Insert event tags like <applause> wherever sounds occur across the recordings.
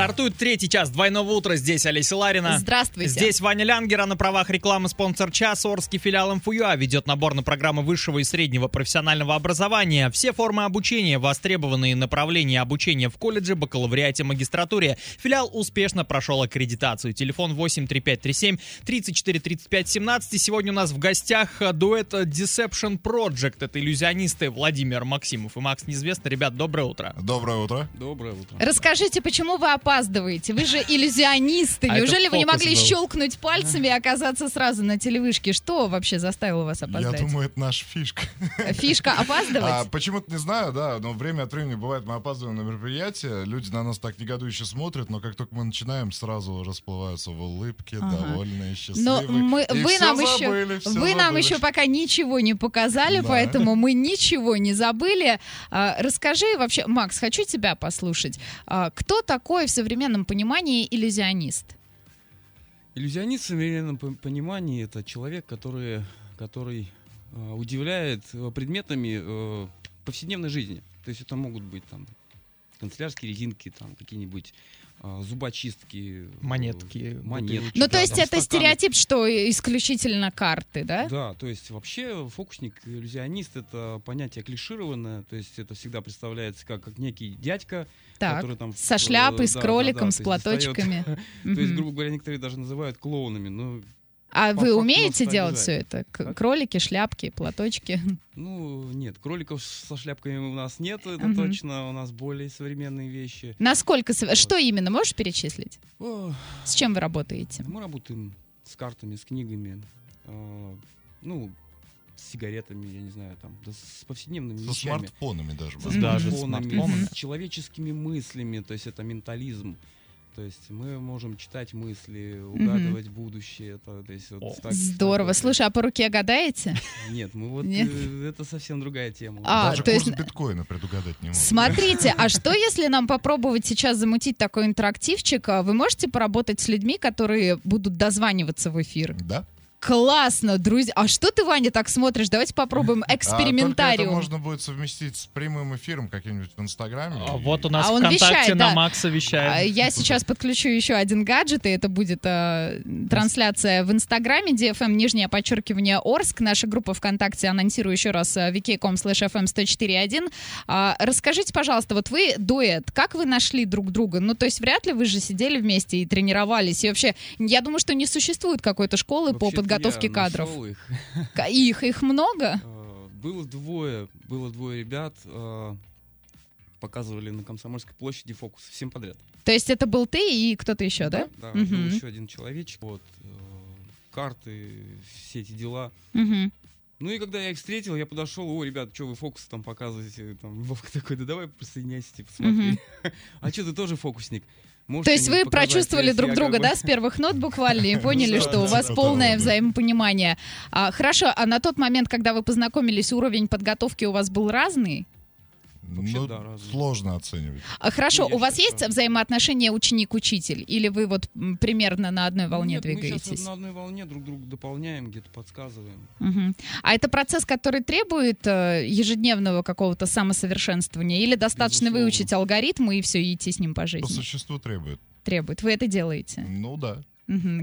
Стартует третий час двойного утра. Здесь Олеся Ларина. Здравствуйте. Здесь Ваня Лянгера на правах рекламы спонсор час. Орский филиал МФУА ведет набор на программы высшего и среднего профессионального образования. Все формы обучения, востребованные направления обучения в колледже, бакалавриате, магистратуре. Филиал успешно прошел аккредитацию. Телефон 83537 34 35 17. И сегодня у нас в гостях дуэт Deception Project. Это иллюзионисты Владимир Максимов и Макс Неизвестно. Ребят, доброе утро. Доброе утро. Доброе утро. Расскажите, почему вы опаздываете? Вы же иллюзионисты. А Неужели вы не могли был. щелкнуть пальцами и оказаться сразу на телевышке? Что вообще заставило вас Я опоздать? думаю, это наша фишка. Фишка <laughs> А, опаздывать? почему-то не знаю, да, но время от времени бывает, мы опаздываем на мероприятие, люди на нас так негодующе смотрят, но как только мы начинаем, сразу расплываются в улыбке, Ага. довольные, Но счастливые. мы, И вы нам забыли, еще, вы нам забыли. еще пока ничего не показали, Да. поэтому мы ничего не забыли. А, расскажи вообще, Макс, хочу тебя послушать. А, кто такой в современном понимании иллюзионист? Иллюзионист в современном по- понимании это человек, который, который э, удивляет э, предметами э, повседневной жизни. То есть это могут быть там канцелярские резинки, там какие-нибудь э, зубочистки, э, Монетки, монетки. бутылочки. Ну, да, то есть там это стаканы. стереотип, что исключительно карты, да? Да, то есть вообще фокусник, иллюзионист это понятие клишированное, то есть это всегда представляется как, как некий дядька, Так, который там со э, шляпой, с да, да, кроликом, да, с есть достает- платочками. <laughs> <laughs> То есть, грубо говоря, некоторые даже называют клоунами, но А по вы умеете делать все это? К-? Кролики, шляпки, платочки? <laughs> Ну, нет, кроликов со шляпками у нас нет, это Мгм. точно. У нас более современные вещи. Насколько... сов- Что именно? Можешь перечислить? О, С чем вы работаете? мы работаем с картами, с книгами, э, ну, с сигаретами, я не знаю, там, да с повседневными Со вещами. смартфонами даже. Можно. Даже смартфонами, смартфонами. с человеческими мыслями, то есть это ментализм. То есть мы можем читать мысли, угадывать будущее. Это, то есть вот О. так- Здорово. так- Слушай, а по руке гадаете? <laughs> Нет, мы вот Нет? э, это совсем другая тема. А, Даже то есть- курс биткоина предугадать не можем. Смотрите, <laughs> а что если нам попробовать сейчас замутить такой интерактивчик? Вы можете поработать с людьми, которые будут дозваниваться в эфир? Да? Классно, друзья. А что ты, Ваня, так смотришь? Давайте попробуем А только это экспериментариум. можно будет совместить с прямым эфиром каким-нибудь в Инстаграме. А и- вот у нас А он ВКонтакте вещает, на да. Макса А, вещает. Я сейчас подключу еще один гаджет, и это будет э, трансляция в Инстаграме, DFM, нижнее подчеркивание Орск. Наша группа ВКонтакте, анонсирую еще раз, vk.com slash fm 104.1. А, Расскажите, пожалуйста, вот вы дуэт, как вы нашли друг друга? Ну, то есть вряд ли вы же сидели вместе и тренировались. И вообще, я думаю, что не существует какой-то школы по Вообще-то подготовке я кадров. их. Их, их много? Э, Было двое, было двое ребят, э, показывали на Комсомольской площади фокус всем подряд. То есть это был ты и кто-то еще, да? Да, Мгм. был еще один человечек, вот, э, карты, все эти дела. Мгм. Ну и когда я их встретил, я подошел, о, ребят, что вы фокус там показываете? Там, <laughs> Вовка такой, да давай присоединяйся, типа, смотри. <laughs> А что, ты тоже фокусник? Можешь То есть вы показать?» прочувствовали друг друга, как бы- да, с первых нот буквально, и <laughs> поняли, Да, что у вас полное взаимопонимание. А, хорошо, а на тот момент, когда вы познакомились, уровень подготовки у вас был разный? Вообще, Ну, да, сложно оценивать. А, хорошо, я у вас есть взаимоотношения ученик-учитель? Или вы вот примерно на одной волне Нет, мы двигаетесь? сейчас на одной волне друг друга дополняем, где-то подсказываем. Мгм. А это процесс, который требует э, ежедневного какого-то самосовершенствования? Или достаточно Безусловно. выучить алгоритмы и все, и идти с ним по По жизни? существу требует. Требует. Вы это делаете? Ну да.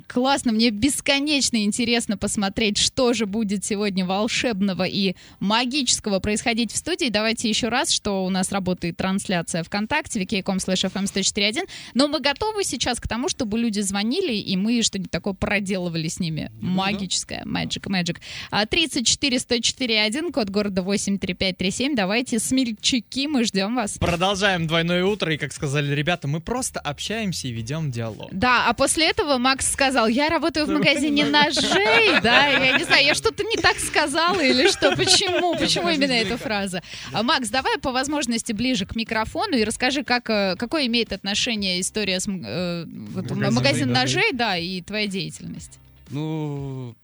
Классно, мне бесконечно интересно посмотреть, что же будет сегодня волшебного и магического происходить в студии. Давайте еще раз, что у нас работает трансляция ВКонтакте, vk.com slash fm 104.1, но мы готовы сейчас к тому, чтобы люди звонили, и мы что-нибудь такое проделывали с ними. Да-да-да. Магическое, magic, magic. А, 34 104.1, код города 83537. Давайте, смельчаки, мы ждем вас. Продолжаем двойное утро, и, как сказали ребята, мы просто общаемся и ведем диалог. Да, а после этого Макс сказал, я работаю в магазине ножей, да, я не знаю, я что-то не так сказала или что, <laughs> почему, почему именно эта фраза? Макс, давай по возможности ближе к микрофону и расскажи, как, э, какое имеет отношение история с э, вот, Магазин магазин ножей. да, и твоя деятельность. Ну,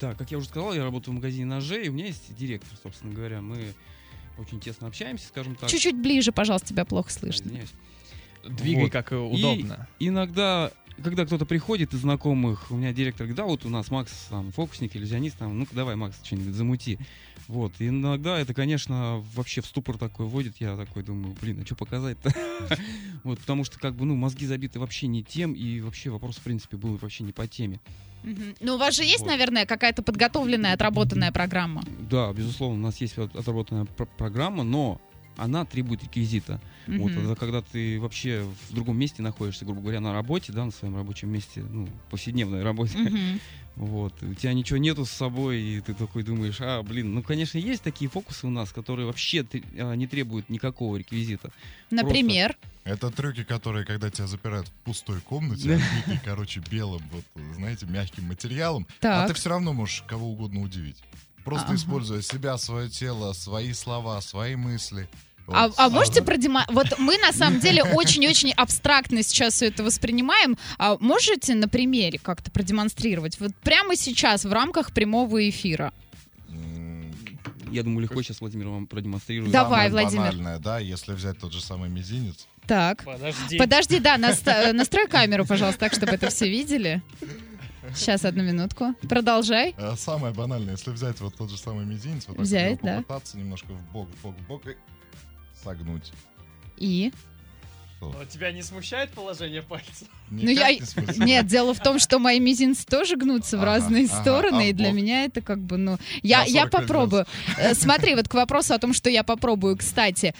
да, как я уже сказал, я работаю в магазине ножей, и у меня есть директор, собственно говоря. Мы очень тесно общаемся, скажем так. Чуть-чуть ближе, пожалуйста, тебя плохо слышно. извиняюсь. Двигай Вот. как э, И удобно. Когда кто-то приходит из знакомых, у меня директор говорит, да, вот у нас Макс там фокусник, иллюзионист, там, ну-ка давай, Макс, что-нибудь замути. Вот, и иногда это, конечно, вообще в ступор такой вводит, я такой думаю, блин, а что показать-то? <laughs> Вот, потому что, как бы, ну, мозги забиты вообще не тем, и вообще вопрос, в принципе, был вообще не по теме. Ну, у вас же есть, Вот. наверное, какая-то подготовленная, отработанная программа? Да, безусловно, у нас есть от- отработанная пр- программа, но она требует реквизита. Вот, Мгм. это когда ты вообще в другом месте находишься, грубо говоря, на работе, да, на своем рабочем месте, ну, повседневной работе, Мгм. <laughs> вот, у тебя ничего нету с собой, и ты такой думаешь, а, блин, ну, конечно, есть такие фокусы у нас, которые вообще а, не требуют никакого реквизита. Например? Это трюки, которые, когда тебя запирают в пустой комнате, обитой, короче, белым, вот, знаете, мягким материалом, а Так. ты все равно можешь кого угодно удивить. Просто Ага. используя себя, свое тело, свои слова, свои мысли. А, Вот. а можете продемонстрировать? Вот мы на самом деле очень-очень абстрактно сейчас все это воспринимаем. А можете на примере как-то продемонстрировать? Вот прямо сейчас в рамках прямого эфира. Я думаю, легко сейчас Владимир вам продемонстрирует. Давай, самое Владимир. банальное, да, если взять тот же самый мизинец. Так. Подожди. Подожди, да, наста- настрой камеру, пожалуйста, так, чтобы это все видели. Сейчас, одну минутку. Продолжай. А, Самое банальное, если взять вот тот же самый мизинец, вот так Взять, да. попытаться немножко в бок, в бок, в бок и согнуть. И? Но тебя не смущает положение пальца? Ну, я- не. Нет, дело в том, что мои мизинцы тоже гнутся в разные ага, стороны, а и для меня это как бы, ну... Я, я 45 попробую. Э, Смотри, вот к вопросу о том, что я попробую, кстати.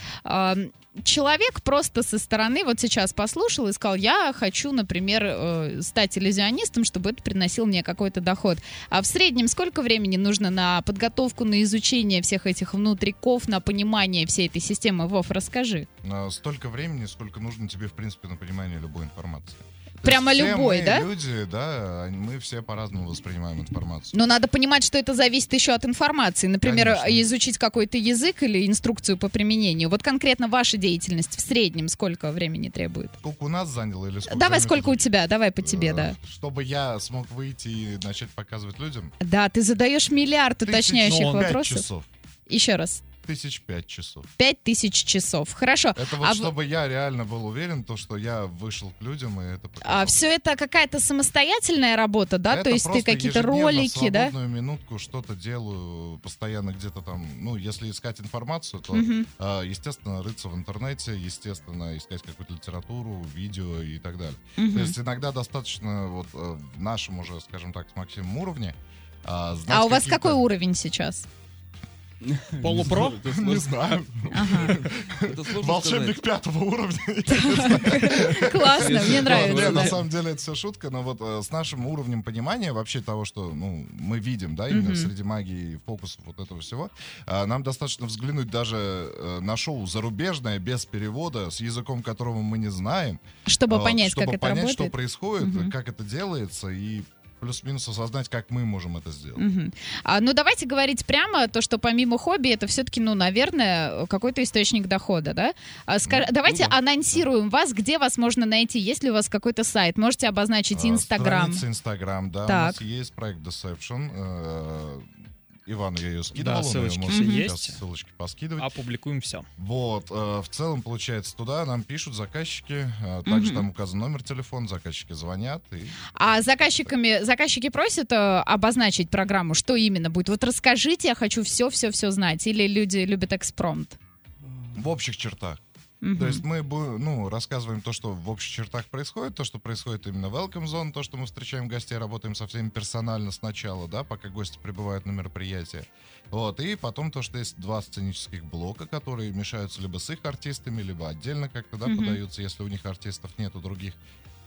Человек просто со стороны вот сейчас послушал и сказал, я хочу, например, э, стать иллюзионистом, чтобы это приносил мне какой-то доход. А в среднем сколько времени нужно на подготовку, на изучение всех этих внутриков, на понимание всей этой системы? Вов, расскажи. А, Столько времени, сколько нужно тебе, в принципе, на понимание любой информации. Прямо любой, мы да? люди, да, мы все по-разному воспринимаем информацию. Но надо понимать, что это зависит еще от информации. Например, Конечно. изучить какой-то язык или инструкцию по применению. Вот конкретно ваша деятельность в среднем сколько времени требует? Сколько у нас заняло или сколько Давай, сколько у тебя? Давай по тебе, Э, да. Чтобы я смог выйти и начать показывать людям. Да, ты задаешь миллиард уточняющих ну, вопросов. часов. Еще раз. Тысяч пять часов. Пять тысяч часов. Хорошо. Это вот А в- чтобы я реально был уверен, то, что я вышел к людям и это показал. А все это какая-то самостоятельная работа, да? Это То есть ты какие-то ролики, в да? свободную минутку что-то делаю, постоянно где-то там, ну, если искать информацию, то, а, естественно, рыться в интернете, естественно, искать какую-то литературу, видео и так далее. Мгм. То есть иногда достаточно вот э, в нашем уже, скажем так, с Максимом уровне а, А у вас какой уровень сейчас? <laughs> Полупро? Не знаю. <laughs> Волшебник пятого уровня. <laughs> Классно, мне Не, нравится. на самом деле это все шутка, но вот э, с нашим уровнем понимания вообще того, что ну, мы видим, да, именно среди магии, фокусов вот этого всего, а, нам достаточно взглянуть даже э, на шоу зарубежное, без перевода, с языком которого мы не знаем. Чтобы понять, чтобы как это понять, что работает. происходит, как это делается, и плюс-минус осознать, как мы можем это сделать. Мгм. А, ну, давайте говорить прямо, то, что помимо хобби, это все-таки, ну, наверное, какой-то источник дохода, да? А, ска- Ну, давайте ну да. анонсируем вас, где вас можно найти, есть ли у вас какой-то сайт, можете обозначить А, Инстаграм. Страница Инстаграм, да. Так. У нас есть проект Deception. Ивану я ее скидывал, Да, он ссылочки её может все сейчас есть. ссылочки поскидывать. Опубликуем все. Вот, э, в целом, получается, туда нам пишут заказчики, э, также Мгм. там указан номер телефона, заказчики звонят, и А заказчиками, заказчики просят э, обозначить программу, что именно будет? Вот расскажите, я хочу все-все-все знать. Или люди любят экспромт? в общих чертах. Мгм. То есть мы ну, рассказываем то, что в общих чертах происходит, то, что происходит именно в Welcome Zone, то, что мы встречаем гостей, работаем со всеми персонально сначала, да, пока гости прибывают на мероприятие. Вот, и потом то, что есть два сценических блока, которые мешаются либо с их артистами, либо отдельно как-то, да, Мгм. подаются, если у них артистов нету других.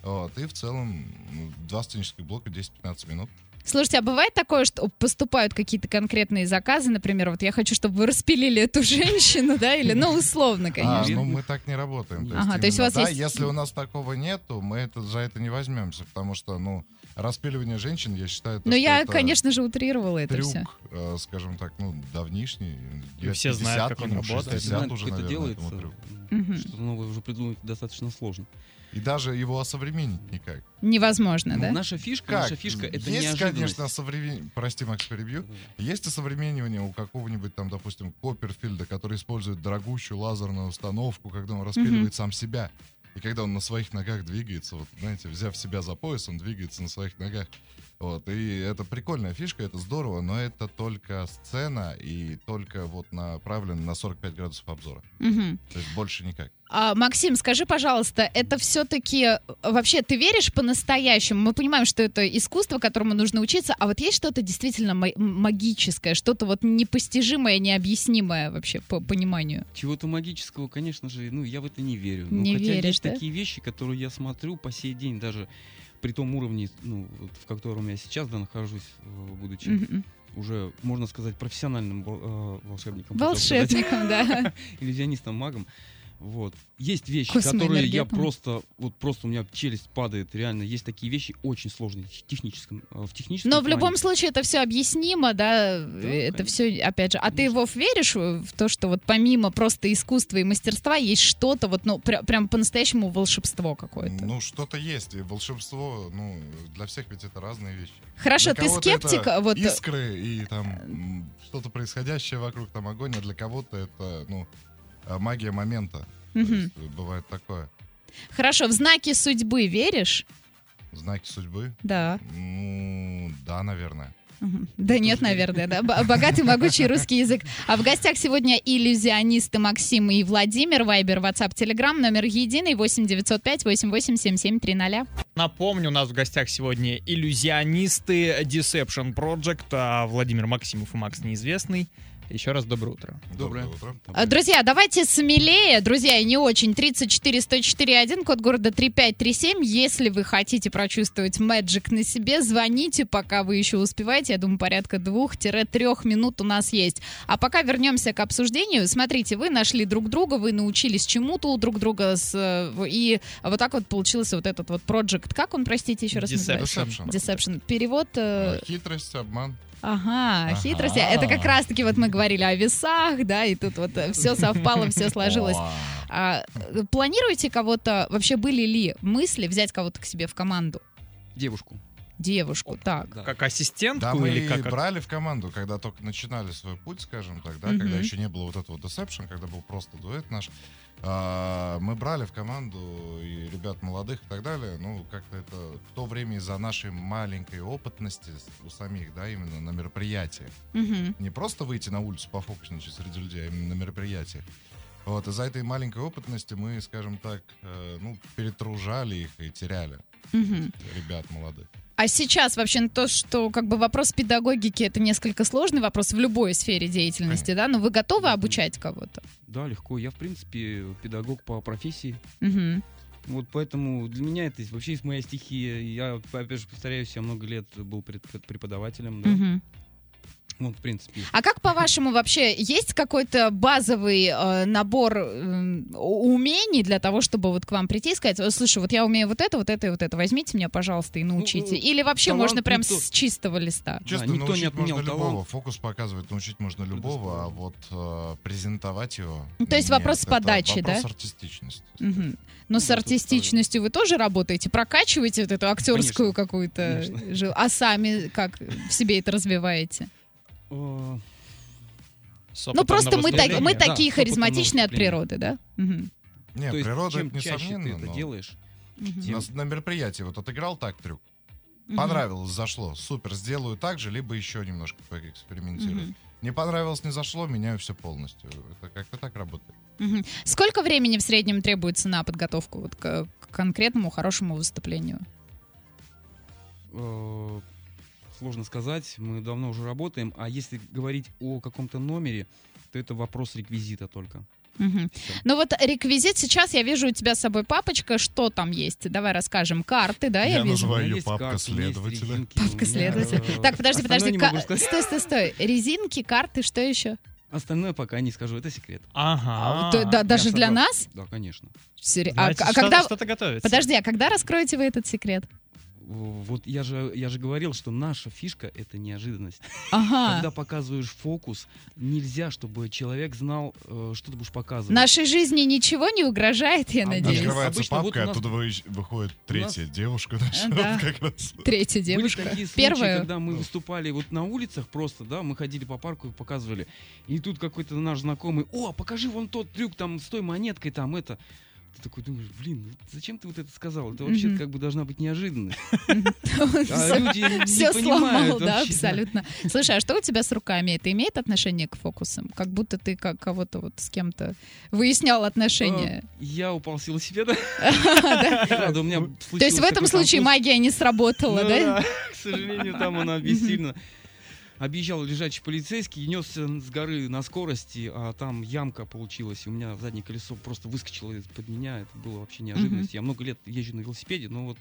Вот, и в целом ну, два сценических блока 10-15 минут. Слушайте, а бывает такое, что поступают какие-то конкретные заказы, например, вот я хочу, чтобы вы распилили эту женщину, да, или, ну, условно, А, конечно. ну мы так не работаем. То Ага, есть, то есть у вас да, есть- если у нас такого нету, мы это, за это не возьмемся, потому что, ну, распиливание женщин, я считаю, то, Но что я, это конечно же, утрировала это трюк, все. э, скажем так, ну, давнишний. И все знают, как он ему работает. 60 Знать, уже, как это наверное, делается, что-то новое уже придумать достаточно сложно. И даже его осовременить никак. Невозможно, Ну, да? Наша фишка, Как? наша фишка это Есть, конечно, современ... Прости, Макс, перебью. Есть осовременивание у какого-нибудь там, допустим, Копперфильда, который использует дорогущую лазерную установку, когда он распиливает сам себя. И когда он на своих ногах двигается, вот, знаете, взяв себя за пояс, он двигается на своих ногах. Вот, и это прикольная фишка, это здорово, но это только сцена и только вот направлено на 45 градусов обзора. Мгм. То есть больше никак. А, Максим, скажи, пожалуйста, это все-таки вообще ты веришь по-настоящему? Мы понимаем, что это искусство, которому нужно учиться, а вот есть что-то действительно ма- магическое, что-то вот непостижимое, необъяснимое вообще по пониманию? Чего-то магического, конечно же, ну, я в это не верю. Но Не хотя веришь, есть да? такие вещи, которые я смотрю по сей день, даже при том уровне, ну, в котором я сейчас да, нахожусь, э, будучи Мгм. уже, можно сказать, профессиональным э, волшебником. Волшебником, да. <laughs> иллюзионистом, магом. Вот. Есть вещи, Космоэнергетом. которые я просто, вот просто у меня челюсть падает, реально. Есть такие вещи очень сложные в техническом, э, в техническом Но в плане. любом случае это все объяснимо, да, это конечно. все, опять же. А ты, Конечно. Вов, веришь в то, что вот помимо просто искусства и мастерства есть что-то вот, ну, пря- прям по-настоящему волшебство какое-то? Ну, что-то есть. И волшебство, ну, для всех ведь это разные вещи. Хорошо, Для ты скептик, это вот... Искры и там что-то происходящее вокруг, там огонь, а для кого-то это, ну, э, магия момента. То Мгм. есть, э, бывает такое. Хорошо, в знаки судьбы веришь? Знаки судьбы? Да. Ну, да, наверное. Да нет, наверное, да. Богатый, могучий русский язык. А в гостях сегодня иллюзионисты Максим и Владимир. Вайбер, WhatsApp, Telegram, номер единый 8905 887730. Напомню, у нас в гостях сегодня иллюзионисты Deception Project, а Владимир Максимов и Макс Неизвестный. Еще раз доброе утро. Доброе. утро. А, Друзья, давайте смелее, друзья, и не очень. 34 104 1, код города 3537. Если вы хотите прочувствовать Magic на себе, звоните, пока вы еще успеваете. Я думаю, порядка двух-трех минут у нас есть. А пока вернемся к обсуждению. Смотрите, вы нашли друг друга, вы научились чему-то у друг друга, с, э, и вот так вот получился вот этот вот project. Как он, простите, еще раз называется? Deception. Deception. Перевод... Э, Хитрость, обман. Ага, Ага. хитрость. Это как раз-таки вот мы говорили о весах, да, и тут вот все совпало, все сложилось. А, э, планируете кого-то, вообще были ли мысли взять кого-то к себе в команду? Девушку. Девушку, так. Да. Как ассистентку Да, мы или как? брали в команду, когда только начинали свой путь, скажем так, да, Мгм. когда еще не было вот этого Deception, когда был просто дуэт наш. А, мы брали в команду и ребят молодых и так далее. Ну, как-то это в то время из-за нашей маленькой опытности у самих, да, именно на мероприятиях. Мгм. Не просто выйти на улицу пофокусничать среди людей, а именно на мероприятиях. Вот, из-за этой маленькой опытности мы, скажем так, э, ну, перетружали их и теряли Мгм. ребят молодых. А сейчас вообще то, что как бы вопрос педагогики это несколько сложный вопрос в любой сфере деятельности, да? Но вы готовы обучать кого-то? Да, легко. Я, в принципе, педагог по профессии. Мгм. Вот поэтому для меня это вообще есть моя стихия. Я, опять же, повторяюсь, я много лет был преподавателем. Да. Мгм. Вот, в принципе. А как по-вашему вообще есть какой-то базовый э, набор э, умений для того, чтобы вот к вам прийти и сказать, «О, слушай, вот я умею вот это, вот это и вот это, возьмите меня, пожалалуйста, и научите. Ну, Или вообще талант можно прям никто- с чистого листа? Честно, никто не отменял можно любого. талант. Фокус показывает, научить можно любого, а вот э, презентовать его... Ну, то есть нет, вопрос подачи, вопрос да? артистичности. Мгм. Но Ну с да, артистичностью вы тоже работаете? Прокачиваете вот эту актерскую Конечно. какую-то? А сами как в себе это развиваете? Э, Ну просто мы, так- мы Да, такие харизматичные от природы, да? Мгм. Нет, То есть, природа чем это чаще ты несомненно, это но делаешь, Мгм. на, на мероприятии вот отыграл так трюк, Мгм. понравилось, зашло, супер, сделаю так же, либо еще немножко поэкспериментирую. Мгм. Не понравилось, не зашло, меняю все полностью. Это как-то так работает. Мгм. Сколько времени в среднем требуется на подготовку вот к, к конкретному хорошему выступлению? Сложно сказать. Мы давно уже работаем. А если говорить о каком-то номере, то это вопрос реквизита только. Всё. Ну вот реквизит сейчас я вижу у тебя с собой папочка, что там есть? Давай расскажем. Карты, да, я, Я вижу. называю есть папка карты, следователя. резинки, Папка следователя. <laughs> Так, подожди, подожди. не ка- могу сказать. Стой, стой, стой. Резинки, карты, что еще? Остальное пока не скажу, это секрет. Ага. То- да- даже для нас? Да, конечно. Сери- А, Значит, а что- когда... Что-то готовится. Подожди, а когда раскроете вы этот секрет? Вот я же, я же говорил, что наша фишка — это неожиданность. Ага. Когда показываешь фокус, нельзя, чтобы человек знал, э, что ты будешь показывать. Нашей жизни ничего не угрожает, я А надеюсь. Открывается Обычно вот папка, у нас- оттуда вы- выходит третья девушка наша. Да. вот как раз. Третья Были девушка. такие случаи, Первая. когда мы выступали вот на улицах просто, да, мы ходили по парку и показывали. И тут какой-то наш знакомый, о, покажи вон тот трюк там с той монеткой, там это. Ты такой думаешь, блин, ну зачем ты вот это сказал? Это вообще как бы должна быть неожиданность. А люди Все сломал, да, абсолютно. Слушай, а что у тебя с руками? Это имеет отношение к фокусам? Как будто ты как кого-то вот с кем-то выяснял отношения. А, Я упал с велосипеда. <laughs> Да? Правда, у меня То есть в этом случае магия не сработала, Ну да? К сожалению, там она бессильна. Объезжал лежачий полицейский, несся с горы на скорости, а там ямка получилась. и У меня заднее колесо просто выскочило из-под меня. Это было вообще неожиданность. Я много лет езжу на велосипеде, но вот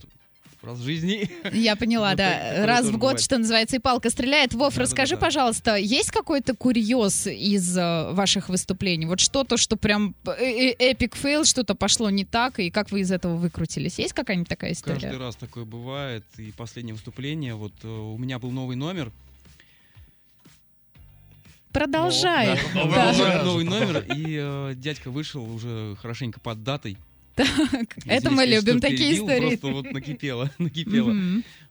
раз в жизни. Я поняла, да. Раз в год, бывает. что называется, и палка стреляет. Вов, Да-да-да-да. расскажи, пожалуйста, есть какой-то курьез из э, ваших выступлений? Вот что-то, что прям epic fail, что-то пошло не так, и как вы из этого выкрутились? Есть какая-нибудь такая история? Каждый раз такое бывает. И последнее выступление, вот э, у меня был новый номер. Продолжай. Да. Новый, номер, и э, дядька вышел уже хорошенько под датой. Так, Это мы любим такие истории. Просто вот накипело, <laughs> накипело.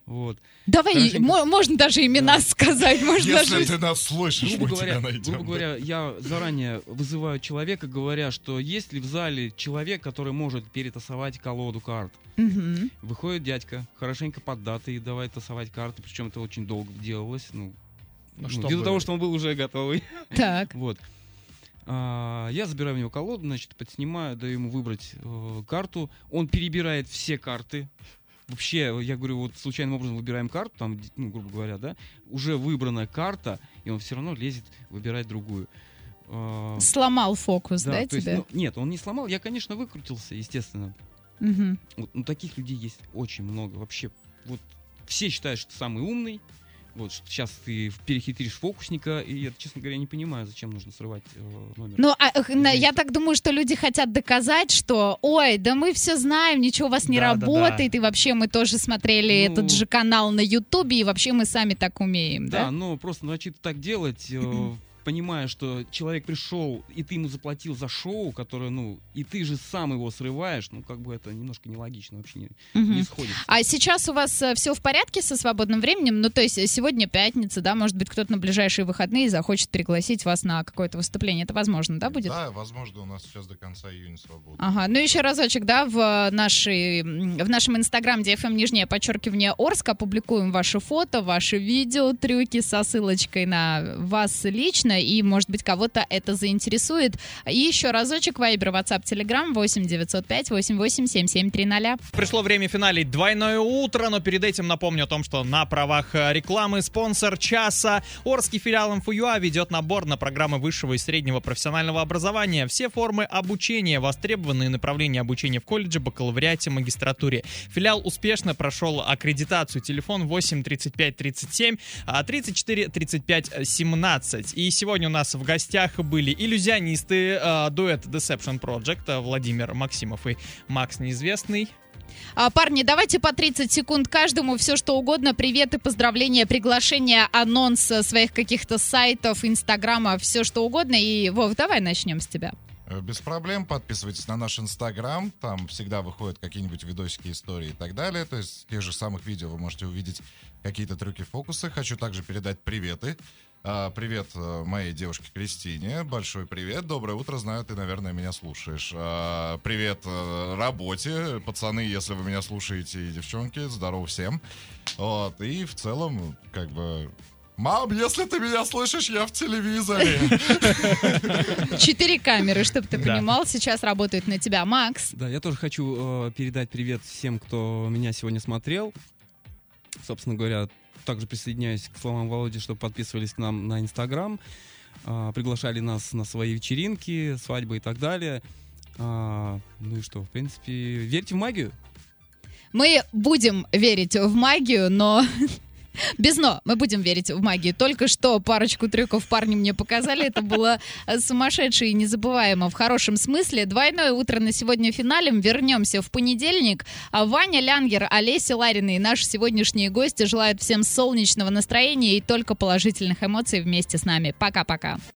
Вот. Давай, Хорошенько. мо- можно даже имена сказать, можно Если даже... ты нас слышишь, грубо мы говоря, тебя найдем. грубо говоря, я заранее вызываю человека, говоря, что есть ли в зале человек, который может перетасовать колоду карт. Выходит дядька, хорошенько под датой, давай тасовать карты, причем это очень долго делалось, ну, ну, чтобы- ввиду того, что он был уже готовый. <laughs> Так. Вот. А, я забираю у него колоду, значит, подснимаю, даю ему выбрать э, карту. Он перебирает все карты. Вообще, я говорю, вот случайным образом выбираем карту, там, ну, грубо говоря, да, уже выбрана карта, и он все равно лезет выбирать другую. А, Сломал фокус, да, есть, тебя? ну, нет, он не сломал, я, конечно, выкрутился, естественно. Мгм. Вот, ну, таких людей есть очень много. Вообще, вот все считают, что ты самый умный. Вот, сейчас ты перехитришь фокусника, и я, честно говоря, не понимаю, зачем нужно срывать э, номер. Ну, а, Извините. я так думаю, что люди хотят доказать, что, ой, да мы все знаем, ничего у вас не Да, да, да. работает, и вообще мы тоже смотрели Ну. этот же канал на Ютубе, и вообще мы сами так умеем, Да, да? но просто начать так делать, э, понимая, что человек пришел, и ты ему заплатил за шоу, которое, ну, и ты же сам его срываешь, ну, как бы это немножко нелогично, вообще не, Мгм. не сходится. А сейчас у вас все в порядке со свободным временем? Ну, то есть э, сегодня пятница, да, может быть, кто-то на ближайшие выходные захочет пригласить вас на какое-то выступление. Это возможно, да, будет? Да, возможно, у нас сейчас до конца июня свободно. Ага, ну еще разочек, да, в, нашей, м, в нашем инстаграм, DFM нижнее подчеркивание Орск, опубликуем ваши фото, ваши видео, трюки со ссылочкой на вас лично, и, может быть, кого-то это заинтересует. И еще разочек, Вайбер, WhatsApp, Telegram, 8 905 88 7730. Пришло время финалить двойное утро, но перед этим напомню о том, что на правах э, рекламы спонсор часа Орский филиал МФЮА ведет набор на программы высшего и среднего профессионального образования. Все формы обучения, востребованные направления обучения в колледже, бакалавриате, магистратуре. Филиал успешно прошел аккредитацию. Телефон 8 35 37 а, 34 35 17. И у нас в гостях были иллюзионисты, э, дуэт Deception Project, э, Владимир Максимов и Макс Неизвестный. А, парни, давайте по 30 секунд каждому, все что угодно, приветы, поздравления, приглашения, анонс э, своих каких-то сайтов, инстаграма, все что угодно. И, Вов, давай начнем с тебя. Э, Без проблем, подписывайтесь на наш инстаграм, там всегда выходят какие-нибудь видосики, истории и так далее. То есть в тех же самых видео вы можете увидеть какие-то трюки, фокусы. Хочу также передать приветы. А, Привет э, моей девушке Кристине, большой привет, доброе утро, знаю, ты, наверное, меня слушаешь. А, Привет э, работе, пацаны, если вы меня слушаете, и девчонки, здорово всем. Вот, и в целом, как бы, Мам, если ты меня слышишь, я в телевизоре. Четыре камеры, чтобы ты понимал, сейчас работают на тебя. Макс, Да, я тоже хочу э, передать привет всем, кто меня сегодня смотрел. Собственно говоря, также присоединяюсь к словам Володи, что подписывались к нам на Инстаграм, э, приглашали нас на свои вечеринки, свадьбы и так далее. А, ну и что, в принципе, верьте в магию. мы будем верить в магию, но... <laughs> Без но, мы будем верить в магию. Только что парочку трюков парни мне показали. Это было э, сумасшедше и незабываемо в хорошем смысле. Двойное утро на сегодня финалем. Вернемся в понедельник. А Ваня Лянгер, Олеся Ларина и наши сегодняшние гости желают всем солнечного настроения и только положительных эмоций вместе с нами. Пока-пока.